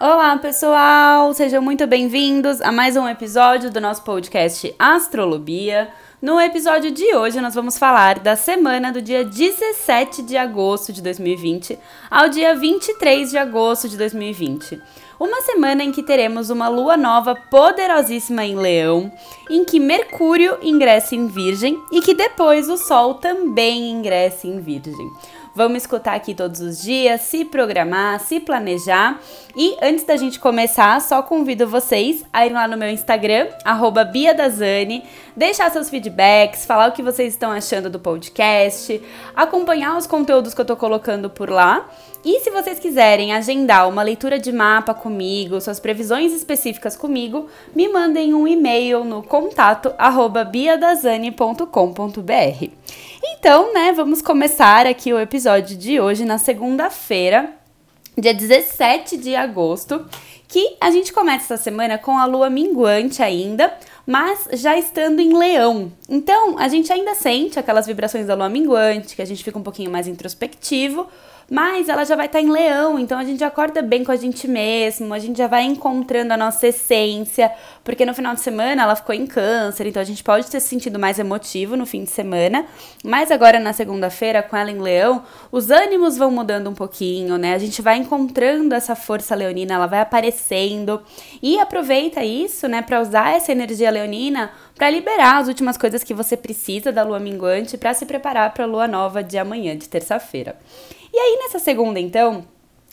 Olá, pessoal! Sejam muito bem-vindos a mais um episódio do nosso podcast Astrolobia. No episódio de hoje, nós vamos falar da semana do dia 17 de agosto de 2020 ao dia 23 de agosto de 2020. Uma semana em que teremos uma lua nova poderosíssima em Leão, em que Mercúrio ingressa em Virgem e que depois o Sol também ingressa em Virgem. Vamos escutar aqui todos os dias, se programar, se planejar. E antes da gente começar, só convido vocês a ir lá no meu Instagram, BiaDazani, deixar seus feedbacks, falar o que vocês estão achando do podcast, acompanhar os conteúdos que eu tô colocando por lá. E se vocês quiserem agendar uma leitura de mapa comigo, suas previsões específicas comigo, me mandem um e-mail no contato biadazani.com.br. Então, né, vamos começar aqui o episódio de hoje na segunda-feira, dia 17 de agosto, que a gente começa essa semana com a lua minguante ainda, mas já estando em leão. Então, a gente ainda sente aquelas vibrações da lua minguante, que a gente fica um pouquinho mais introspectivo, mas ela já vai estar tá em leão, então a gente acorda bem com a gente mesmo, a gente já vai encontrando a nossa essência, porque no final de semana ela ficou em câncer, então a gente pode ter se sentido mais emotivo no fim de semana, mas agora na segunda-feira, com ela em leão, os ânimos vão mudando um pouquinho, né? A gente vai encontrando essa força leonina, ela vai aparecendo, e aproveita isso, né, para usar essa energia leonina para liberar as últimas coisas que você precisa da lua minguante para se preparar para a lua nova de amanhã, de terça-feira. E aí, nessa segunda, então,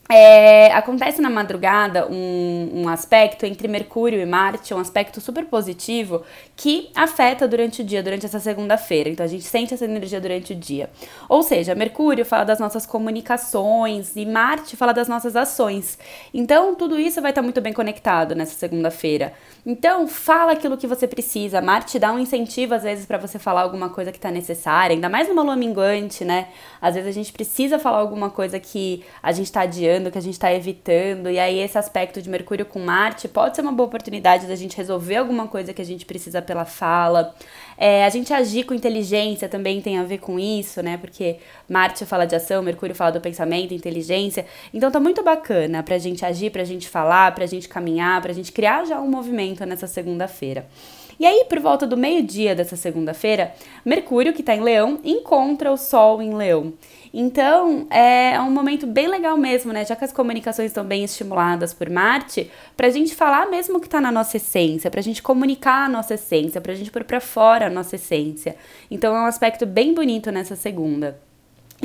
é, acontece na madrugada um, um, aspecto entre Mercúrio e Marte, um aspecto super positivo que afeta durante o dia, durante essa segunda-feira. Então a gente sente essa energia durante o dia. Ou seja, Mercúrio fala das nossas comunicações e Marte fala das nossas ações. Então tudo isso vai estar muito bem conectado nessa segunda-feira. Então fala aquilo que você precisa. Marte dá um incentivo às vezes para você falar alguma coisa que está necessária, ainda mais numa lua minguante, né? Às vezes a gente precisa falar alguma coisa que a gente está que a gente está evitando. E aí, esse aspecto de Mercúrio com Marte pode ser uma boa oportunidade da gente resolver alguma coisa que a gente precisa pela fala. É, a gente agir com inteligência também tem a ver com isso, né? Porque Marte fala de ação, Mercúrio fala do pensamento, inteligência. Então tá muito bacana pra gente agir, pra gente falar, pra gente caminhar, pra gente criar já um movimento nessa segunda-feira. E aí, por volta do meio-dia dessa segunda-feira, Mercúrio, que está em Leão, encontra o Sol em Leão. Então, é um momento bem legal mesmo, né? Já que as comunicações estão bem estimuladas por Marte, para a gente falar mesmo o que está na nossa essência, para a gente comunicar a nossa essência, para a gente pôr para fora a nossa essência. Então, é um aspecto bem bonito nessa segunda.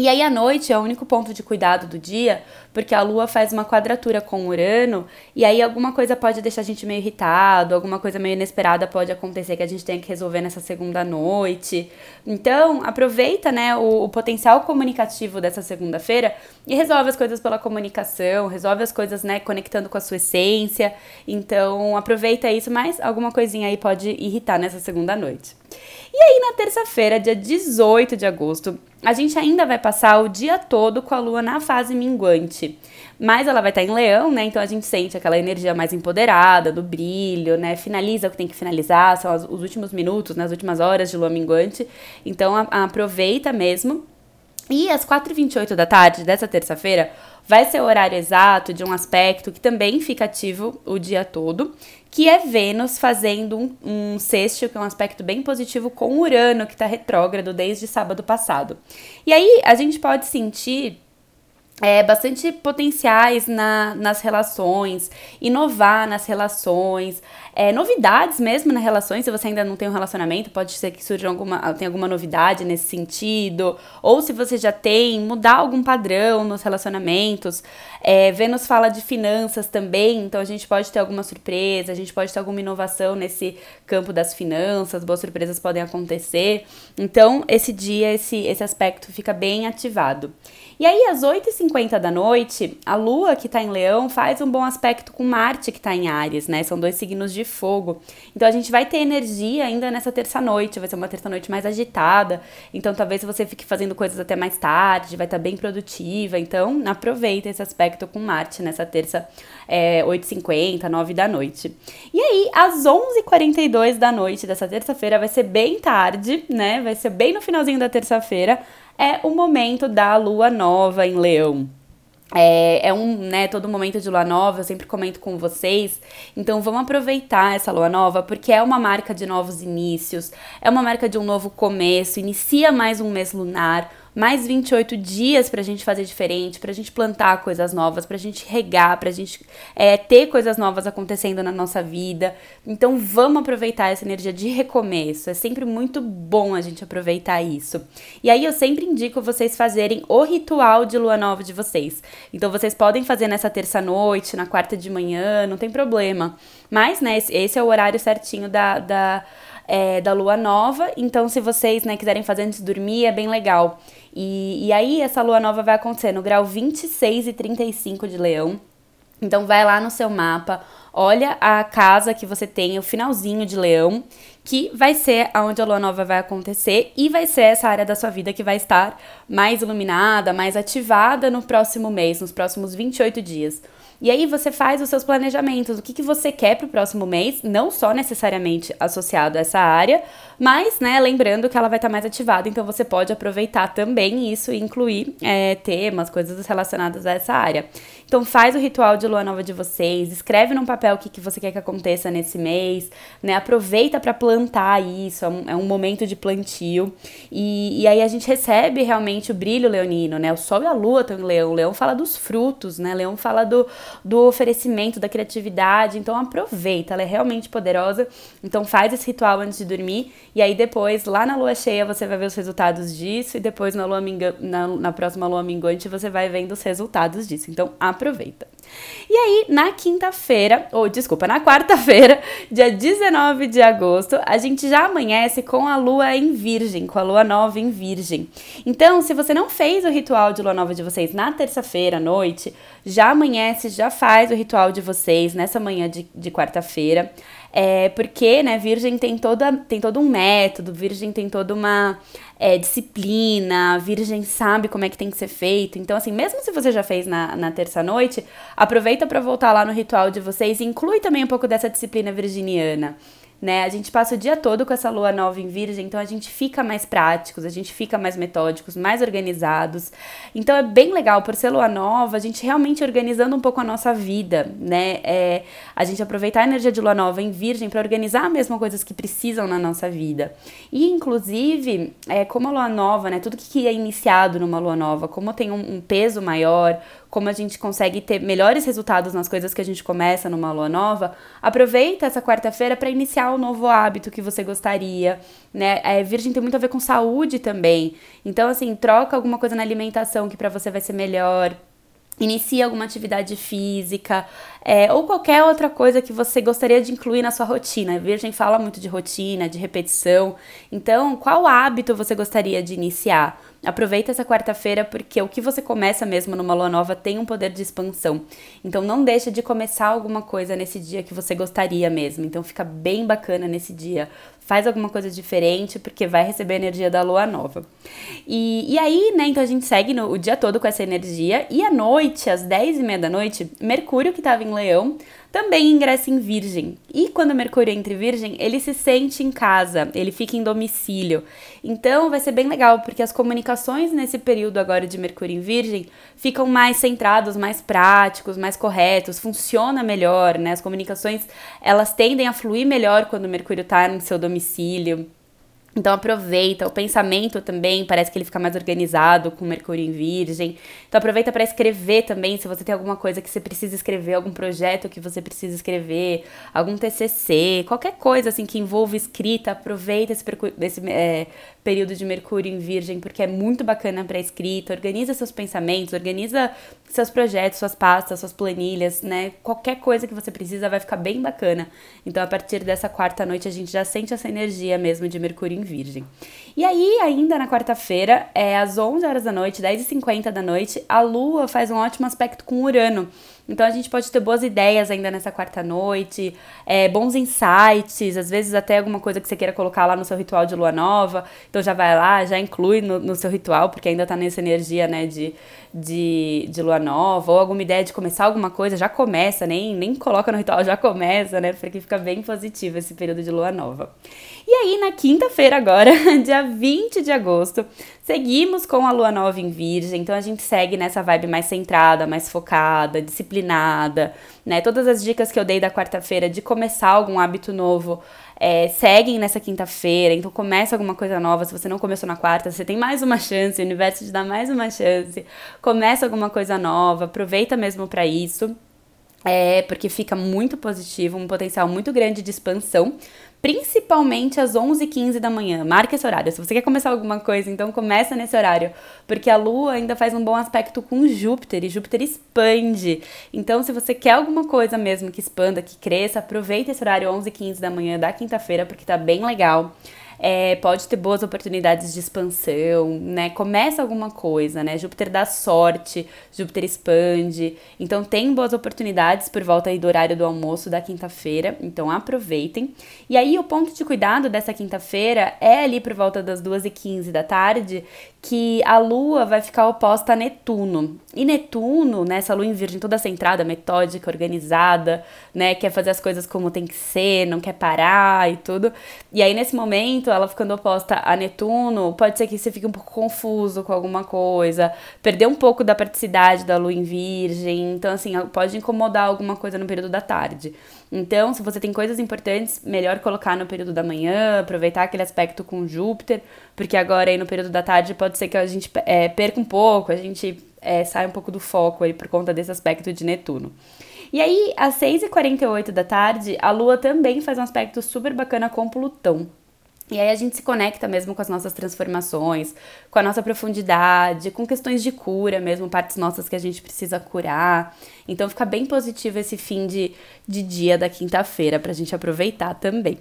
E aí à noite é o único ponto de cuidado do dia, porque a lua faz uma quadratura com Urano, e aí alguma coisa pode deixar a gente meio irritado, alguma coisa meio inesperada pode acontecer que a gente tenha que resolver nessa segunda noite. Então, aproveita, né, o, o potencial comunicativo dessa segunda-feira e resolve as coisas pela comunicação, resolve as coisas, né, conectando com a sua essência. Então, aproveita isso, mas alguma coisinha aí pode irritar nessa segunda noite. E aí, na terça-feira, dia 18 de agosto, a gente ainda vai passar o dia todo com a lua na fase minguante. Mas ela vai estar em leão, né? Então a gente sente aquela energia mais empoderada, do brilho, né? Finaliza o que tem que finalizar, são os últimos minutos, nas últimas horas de lua minguante. Então aproveita mesmo. E às 4h28 da tarde dessa terça-feira vai ser o horário exato de um aspecto que também fica ativo o dia todo, que é Vênus fazendo um, um sexto, que é um aspecto bem positivo, com Urano, que está retrógrado desde sábado passado. E aí a gente pode sentir é, bastante potenciais na, nas relações, inovar nas relações, é, novidades mesmo nas relações. Se você ainda não tem um relacionamento, pode ser que surja alguma, tem alguma novidade nesse sentido. Ou se você já tem, mudar algum padrão nos relacionamentos. É, Vênus fala de finanças também, então a gente pode ter alguma surpresa, a gente pode ter alguma inovação nesse campo das finanças, boas surpresas podem acontecer. Então, esse dia, esse, esse aspecto fica bem ativado. E aí, às 8h50 da noite, a Lua, que está em Leão, faz um bom aspecto com Marte, que está em Ares, né? São dois signos de fogo. Então, a gente vai ter energia ainda nessa terça-noite, vai ser uma terça-noite mais agitada. Então, talvez você fique fazendo coisas até mais tarde, vai estar tá bem produtiva. Então, aproveita esse aspecto com Marte nessa terça, é, 8h50, 9 da noite. E aí, às 11h42 da noite dessa terça-feira, vai ser bem tarde, né? Vai ser bem no finalzinho da terça-feira é o momento da lua nova em Leão. É, é, um, né, todo momento de lua nova, eu sempre comento com vocês. Então vamos aproveitar essa lua nova, porque é uma marca de novos inícios, é uma marca de um novo começo, inicia mais um mês lunar mais 28 dias pra gente fazer diferente, pra gente plantar coisas novas, pra gente regar, pra gente é, ter coisas novas acontecendo na nossa vida. Então vamos aproveitar essa energia de recomeço. É sempre muito bom a gente aproveitar isso. E aí eu sempre indico vocês fazerem o ritual de lua nova de vocês. Então vocês podem fazer nessa terça-noite, na quarta de manhã, não tem problema. Mas, né, esse é o horário certinho da, da, é, da lua nova. Então, se vocês né, quiserem fazer antes de dormir, é bem legal. E, e aí, essa lua nova vai acontecer no grau 26 e 35 de leão. Então, vai lá no seu mapa, olha a casa que você tem, o finalzinho de leão, que vai ser aonde a lua nova vai acontecer e vai ser essa área da sua vida que vai estar mais iluminada, mais ativada no próximo mês, nos próximos 28 dias. E aí você faz os seus planejamentos, o que, que você quer para o próximo mês, não só necessariamente associado a essa área, mas, né, lembrando que ela vai estar tá mais ativada, então você pode aproveitar também isso e incluir é, temas, coisas relacionadas a essa área. Então faz o ritual de lua nova de vocês, escreve num papel o que, que você quer que aconteça nesse mês, né? Aproveita para plantar isso, é um, é um, momento de plantio. E, e aí a gente recebe realmente o brilho leonino, né? O sol e a lua estão em leão. O leão fala dos frutos, né? O leão fala do, do oferecimento, da criatividade. Então aproveita, ela é realmente poderosa. Então faz esse ritual antes de dormir. E aí depois, lá na lua cheia, você vai ver os resultados disso. E depois na, lua minga, na, na próxima lua minguante, você vai vendo os resultados disso. Então aproveita. E aí, na quinta-feira, ou desculpa, na quarta-feira, dia 19 de agosto, a gente já amanhece com a lua em Virgem, com a lua nova em Virgem. Então, se você não fez o ritual de lua nova de vocês na terça-feira à noite, já amanhece, já faz o ritual de vocês nessa manhã de, de quarta-feira. É, porque, né, Virgem tem, toda, tem todo um método, Virgem tem toda uma é, disciplina, Virgem sabe como é que tem que ser feito. Então, assim, mesmo se você já fez na, na terça-noite, aproveita para voltar lá no ritual de vocês e inclui também um pouco dessa disciplina virginiana né? A gente passa o dia todo com essa lua nova em Virgem, então a gente fica mais práticos, a gente fica mais metódicos, mais organizados. Então é bem legal, por ser lua nova, a gente realmente organizando um pouco a nossa vida, né? É, a gente aproveitar a energia de lua nova em Virgem para organizar mesmo coisas que precisam na nossa vida. E, inclusive, é, como a lua nova, né? Tudo que é iniciado numa lua nova, como tem um, um peso maior, como a gente consegue ter melhores resultados nas coisas que a gente começa numa lua nova, aproveita essa quarta-feira para iniciar o um novo hábito que você gostaria, né? É, virgem tem muito a ver com saúde também. Então, assim, troca alguma coisa na alimentação que para você vai ser melhor. Inicia alguma atividade física é, ou qualquer outra coisa que você gostaria de incluir na sua rotina. Virgem fala muito de rotina, de repetição. Então, qual hábito você gostaria de iniciar? Aproveita essa quarta-feira porque o que você começa mesmo numa lua nova tem um poder de expansão. Então não deixa de começar alguma coisa nesse dia que você gostaria mesmo. Então fica bem bacana nesse dia. Faz alguma coisa diferente porque vai receber a energia da lua nova. E, e aí, né, então a gente segue no, o dia todo com essa energia. E à noite, às 10 e meia da noite, Mercúrio, que estava em Leão, também ingressa em Virgem. E quando Mercúrio entra em Virgem, ele se sente em casa, ele fica em domicílio. Então vai ser bem legal, porque as comunicações nesse período agora de Mercúrio em Virgem ficam mais centrados, mais práticos, mais corretos, funciona melhor, né? As comunicações, elas tendem a fluir melhor quando Mercúrio está no seu domicílio. Então aproveita, o pensamento também parece que ele fica mais organizado com Mercúrio em Virgem. Então aproveita para escrever também, se você tem alguma coisa que você precisa escrever, algum projeto que você precisa escrever, algum TCC, qualquer coisa assim que envolva escrita, aproveita esse, esse é, período de Mercúrio em Virgem porque é muito bacana para escrita. Organiza seus pensamentos, organiza seus projetos, suas pastas, suas planilhas, né? Qualquer coisa que você precisa vai ficar bem bacana. Então a partir dessa quarta noite a gente já sente essa energia mesmo de Mercúrio em Virgem. E aí, ainda na quarta-feira, é às 11 horas da noite, 10h50 da noite, a Lua faz um ótimo aspecto com Urano. Então a gente pode ter boas ideias ainda nessa quarta noite, é, bons insights, às vezes até alguma coisa que você queira colocar lá no seu ritual de lua nova. Então já vai lá, já inclui no, no seu ritual, porque ainda tá nessa energia, né, de, de, de lua nova, ou alguma ideia de começar alguma coisa, já começa, nem, nem coloca no ritual, já começa, né, porque fica bem positivo esse período de lua nova. E aí, na quinta-feira agora, dia dia 20 de agosto. Seguimos com a lua nova em Virgem, então a gente segue nessa vibe mais centrada, mais focada, disciplinada, né? Todas as dicas que eu dei da quarta-feira de começar algum hábito novo é, seguem nessa quinta-feira, então começa alguma coisa nova. Se você não começou na quarta, você tem mais uma chance, o universo te dá mais uma chance. Começa alguma coisa nova, aproveita mesmo para isso. É, porque fica muito positivo, um potencial muito grande de expansão, principalmente às 11h15 da manhã. Marca esse horário. Se você quer começar alguma coisa, então começa nesse horário, porque a Lua ainda faz um bom aspecto com Júpiter e Júpiter expande. Então, se você quer alguma coisa mesmo que expanda, que cresça, aproveita esse horário 11h15 da manhã da quinta-feira, porque tá bem legal é, pode ter boas oportunidades de expansão, né? Começa alguma coisa, né? Júpiter dá sorte, Júpiter expande. Então tem boas oportunidades por volta aí do horário do almoço da quinta-feira. Então aproveitem. E aí o ponto de cuidado dessa quinta-feira é ali por volta das 2h15 da tarde, que a Lua vai ficar oposta a Netuno. E Netuno, né, essa Lua em Virgem toda centrada, metódica, organizada, né, quer fazer as coisas como tem que ser, não quer parar e tudo. E aí nesse momento, ela ficando oposta a Netuno, pode ser que você fique um pouco confuso com alguma coisa, perder um pouco da praticidade da Lua em Virgem. Então assim, pode incomodar alguma coisa no período da tarde. Então, se você tem coisas importantes, melhor colocar no período da manhã, aproveitar aquele aspecto com Júpiter, porque agora aí no período da tarde pode ser que a gente é, perca um pouco, a gente é, sai um pouco do foco aí por conta desse aspecto de Netuno. E aí, às 6h48 da tarde, a Lua também faz um aspecto super bacana com Plutão. E aí a gente se conecta mesmo com as nossas transformações, com a nossa profundidade, com questões de cura mesmo, partes nossas que a gente precisa curar. Então fica bem positivo esse fim de, de dia da quinta-feira pra gente aproveitar também.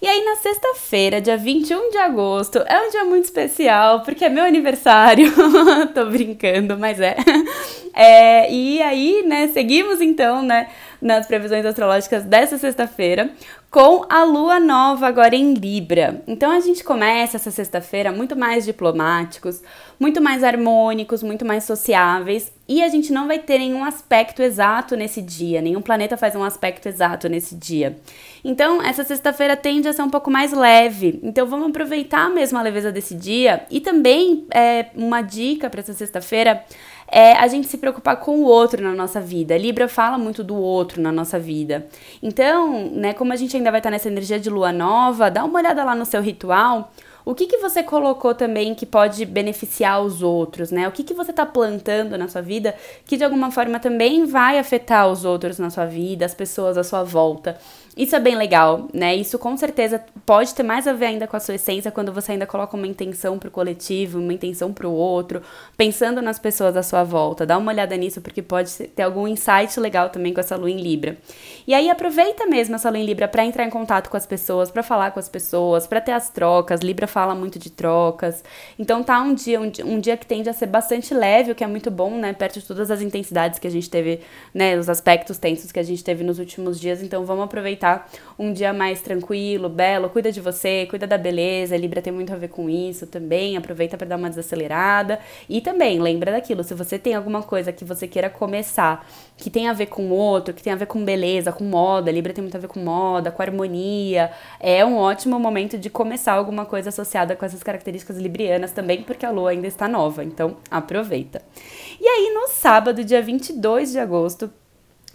E aí na sexta-feira, dia 21 de agosto, é um dia muito especial, porque é meu aniversário. Tô brincando, mas é. é. E aí, né, seguimos então, né, nas previsões astrológicas dessa sexta-feira, com a lua nova agora em Libra. Então a gente começa essa sexta-feira muito mais diplomáticos, muito mais harmônicos, muito mais sociáveis, e a gente não vai ter nenhum aspecto exato nesse dia, nenhum planeta faz um aspecto exato nesse dia. Então, essa sexta-feira tende a ser um pouco mais leve. Então, vamos aproveitar mesmo a leveza desse dia. E também, é, uma dica para essa sexta-feira é a gente se preocupar com o outro na nossa vida. Libra fala muito do outro na nossa vida. Então, né, como a gente ainda vai estar nessa energia de lua nova, dá uma olhada lá no seu ritual. O que, que você colocou também que pode beneficiar os outros, né? O que, que você está plantando na sua vida que de alguma forma também vai afetar os outros na sua vida, as pessoas à sua volta. Isso é bem legal, né? Isso com certeza pode ter mais a ver ainda com a sua essência quando você ainda coloca uma intenção pro coletivo, uma intenção pro outro, pensando nas pessoas à sua volta. Dá uma olhada nisso porque pode ter algum insight legal também com essa lua em Libra. E aí aproveita mesmo essa lua em Libra para entrar em contato com as pessoas, para falar com as pessoas, para ter as trocas. Libra fala muito de trocas. Então tá um dia um, um dia que tende a ser bastante leve, o que é muito bom, né? Perto de todas as intensidades que a gente teve, né, os aspectos tensos que a gente teve nos últimos dias. Então vamos aproveitar tá? Um dia mais tranquilo, belo, cuida de você, cuida da beleza. Libra tem muito a ver com isso também. Aproveita para dar uma desacelerada. E também, lembra daquilo, se você tem alguma coisa que você queira começar, que tem a ver com outro, que tem a ver com beleza, com moda, Libra tem muito a ver com moda, com harmonia. É um ótimo momento de começar alguma coisa associada com essas características librianas também, porque a lua ainda está nova. Então, aproveita. E aí, no sábado, dia 22 de agosto,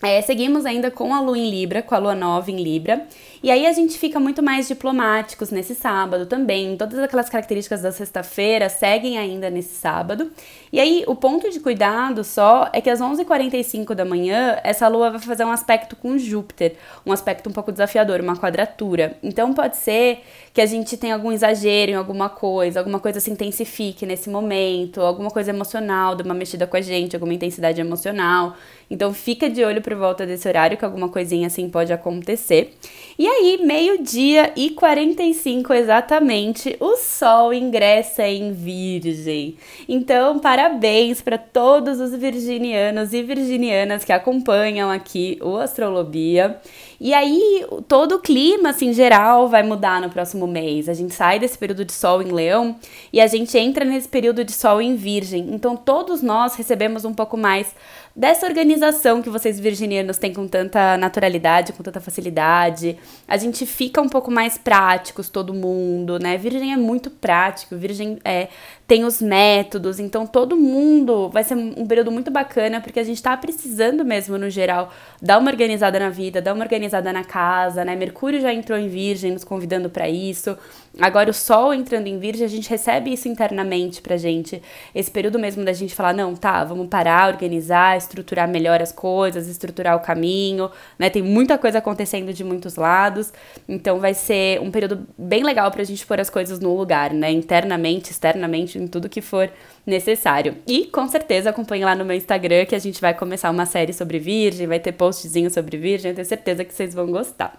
é, seguimos ainda com a lua em Libra, com a lua nova em Libra. E aí a gente fica muito mais diplomáticos nesse sábado também. Todas aquelas características da sexta-feira seguem ainda nesse sábado. E aí o ponto de cuidado só é que às 11h45 da manhã, essa lua vai fazer um aspecto com Júpiter, um aspecto um pouco desafiador, uma quadratura. Então pode ser que a gente tenha algum exagero em alguma coisa, alguma coisa se intensifique nesse momento, alguma coisa emocional, de uma mexida com a gente, alguma intensidade emocional. Então fica de olho por volta desse horário que alguma coisinha assim pode acontecer. E aí, meio-dia e 45 exatamente, o Sol ingressa em Virgem. Então, parabéns para todos os virginianos e virginianas que acompanham aqui o Astrolobia. E aí, todo o clima, assim, geral vai mudar no próximo mês. A gente sai desse período de sol em leão e a gente entra nesse período de sol em virgem. Então, todos nós recebemos um pouco mais dessa organização que vocês virginianos têm com tanta naturalidade, com tanta facilidade. A gente fica um pouco mais práticos, todo mundo, né? Virgem é muito prático, Virgem é, tem os métodos, então todo mundo vai ser um período muito bacana, porque a gente tá precisando mesmo, no geral, dar uma organizada na vida, dar uma organizada na casa, né? Mercúrio já entrou em Virgem, nos convidando para isso. Agora o Sol entrando em Virgem, a gente recebe isso internamente pra gente. Esse período mesmo da gente falar, não, tá, vamos parar, organizar, estruturar melhor as coisas, estruturar o caminho, né? Tem muita coisa acontecendo de muitos lados. Então vai ser um período bem legal pra gente pôr as coisas no lugar, né? Internamente, externamente, em tudo que for necessário. E com certeza acompanhe lá no meu Instagram que a gente vai começar uma série sobre Virgem, vai ter postzinho sobre Virgem, eu tenho certeza que vocês vão gostar.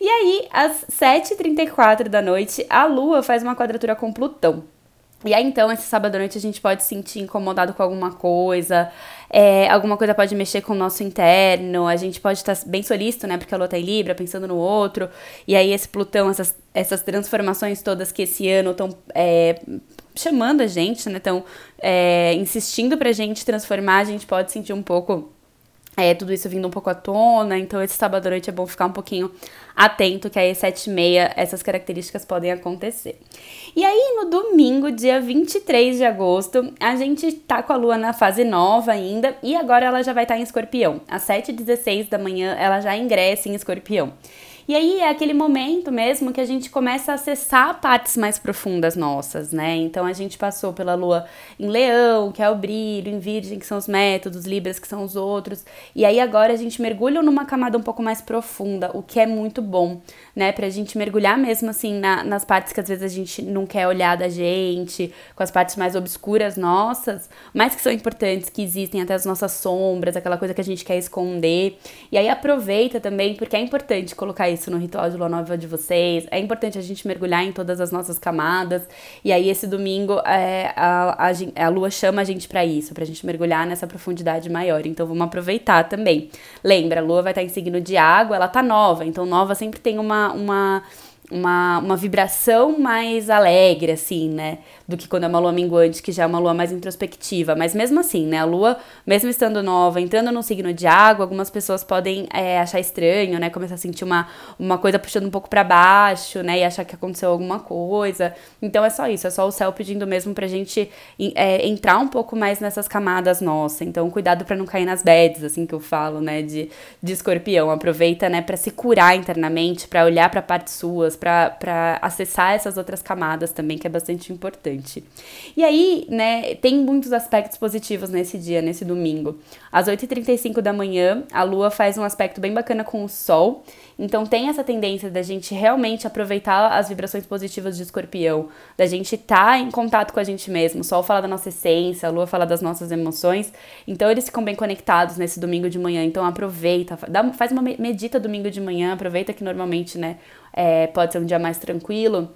E aí, às 7h34 da noite, a Lua faz uma quadratura com Plutão. E aí, então, esse sábado à noite a gente pode se sentir incomodado com alguma coisa, é, alguma coisa pode mexer com o nosso interno, a gente pode estar bem solícito, né? Porque a Lua tá em Libra, pensando no outro. E aí, esse Plutão, essas, essas transformações todas que esse ano estão é, chamando a gente, né? Estão é, insistindo pra gente transformar, a gente pode sentir um pouco é, tudo isso vindo um pouco à tona, então esse sábado à noite é bom ficar um pouquinho atento, que aí às 7 e meia essas características podem acontecer. E aí no domingo, dia 23 de agosto, a gente tá com a lua na fase nova ainda, e agora ela já vai estar tá em escorpião. Às 7h16 da manhã ela já ingressa em escorpião. E aí é aquele momento mesmo que a gente começa a acessar partes mais profundas nossas, né? Então a gente passou pela lua em Leão, que é o brilho, em Virgem, que são os métodos, Libras, que são os outros. E aí agora a gente mergulha numa camada um pouco mais profunda, o que é muito bom, né? Pra gente mergulhar mesmo assim na, nas partes que às vezes a gente não quer olhar da gente, com as partes mais obscuras nossas, mas que são importantes, que existem até as nossas sombras, aquela coisa que a gente quer esconder. E aí aproveita também, porque é importante colocar isso no ritual de lua nova de vocês. É importante a gente mergulhar em todas as nossas camadas. E aí, esse domingo, é, a, a, a lua chama a gente para isso, pra gente mergulhar nessa profundidade maior. Então, vamos aproveitar também. Lembra, a lua vai estar em signo de água, ela tá nova. Então, nova sempre tem uma. uma uma, uma vibração mais alegre, assim, né? Do que quando é uma lua minguante, que já é uma lua mais introspectiva. Mas mesmo assim, né? A lua, mesmo estando nova, entrando num signo de água, algumas pessoas podem é, achar estranho, né? Começar a sentir uma, uma coisa puxando um pouco para baixo, né? E achar que aconteceu alguma coisa. Então é só isso, é só o céu pedindo mesmo pra gente é, entrar um pouco mais nessas camadas nossas. Então, cuidado para não cair nas beds, assim que eu falo, né? De, de escorpião. Aproveita, né, pra se curar internamente, para olhar para partes suas para acessar essas outras camadas também, que é bastante importante. E aí, né, tem muitos aspectos positivos nesse dia, nesse domingo. Às 8h35 da manhã, a Lua faz um aspecto bem bacana com o Sol, então tem essa tendência da gente realmente aproveitar as vibrações positivas de escorpião, da gente estar tá em contato com a gente mesmo. O Sol fala da nossa essência, a Lua fala das nossas emoções, então eles ficam bem conectados nesse domingo de manhã. Então aproveita, dá, faz uma medita domingo de manhã, aproveita que normalmente, né, é, pode ser um dia mais tranquilo.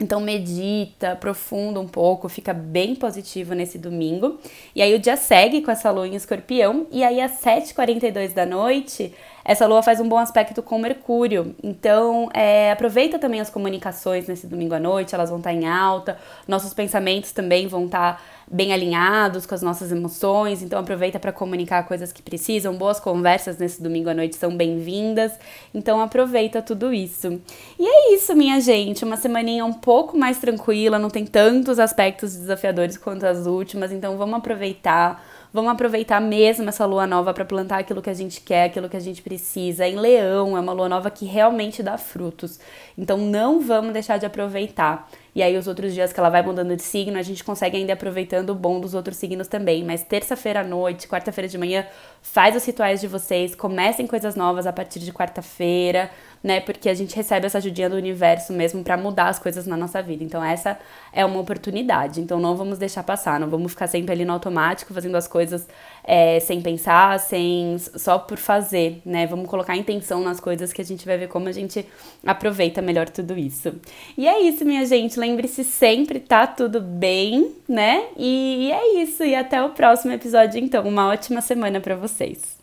Então medita, aprofunda um pouco, fica bem positivo nesse domingo. E aí o dia segue com essa lua em escorpião. E aí às 7h42 da noite, essa lua faz um bom aspecto com Mercúrio. Então é, aproveita também as comunicações nesse domingo à noite, elas vão estar em alta. Nossos pensamentos também vão estar bem alinhados com as nossas emoções, então aproveita para comunicar coisas que precisam. Boas conversas nesse domingo à noite são bem-vindas, então aproveita tudo isso. E é isso, minha gente, uma semaninha um pouco mais tranquila, não tem tantos aspectos desafiadores quanto as últimas, então vamos aproveitar. Vamos aproveitar mesmo essa lua nova para plantar aquilo que a gente quer, aquilo que a gente precisa. Em Leão é uma lua nova que realmente dá frutos. Então não vamos deixar de aproveitar. E aí os outros dias que ela vai mudando de signo, a gente consegue ainda aproveitando o bom dos outros signos também. Mas terça-feira à noite, quarta-feira de manhã, faz os rituais de vocês, comecem coisas novas a partir de quarta-feira, né? Porque a gente recebe essa ajudinha do universo mesmo para mudar as coisas na nossa vida. Então essa é uma oportunidade. Então não vamos deixar passar, não vamos ficar sempre ali no automático fazendo as coisas é, sem pensar, sem só por fazer, né? Vamos colocar intenção nas coisas que a gente vai ver como a gente aproveita melhor tudo isso. E é isso, minha gente. Lembre-se sempre, tá tudo bem, né? E é isso. E até o próximo episódio, então. Uma ótima semana para vocês.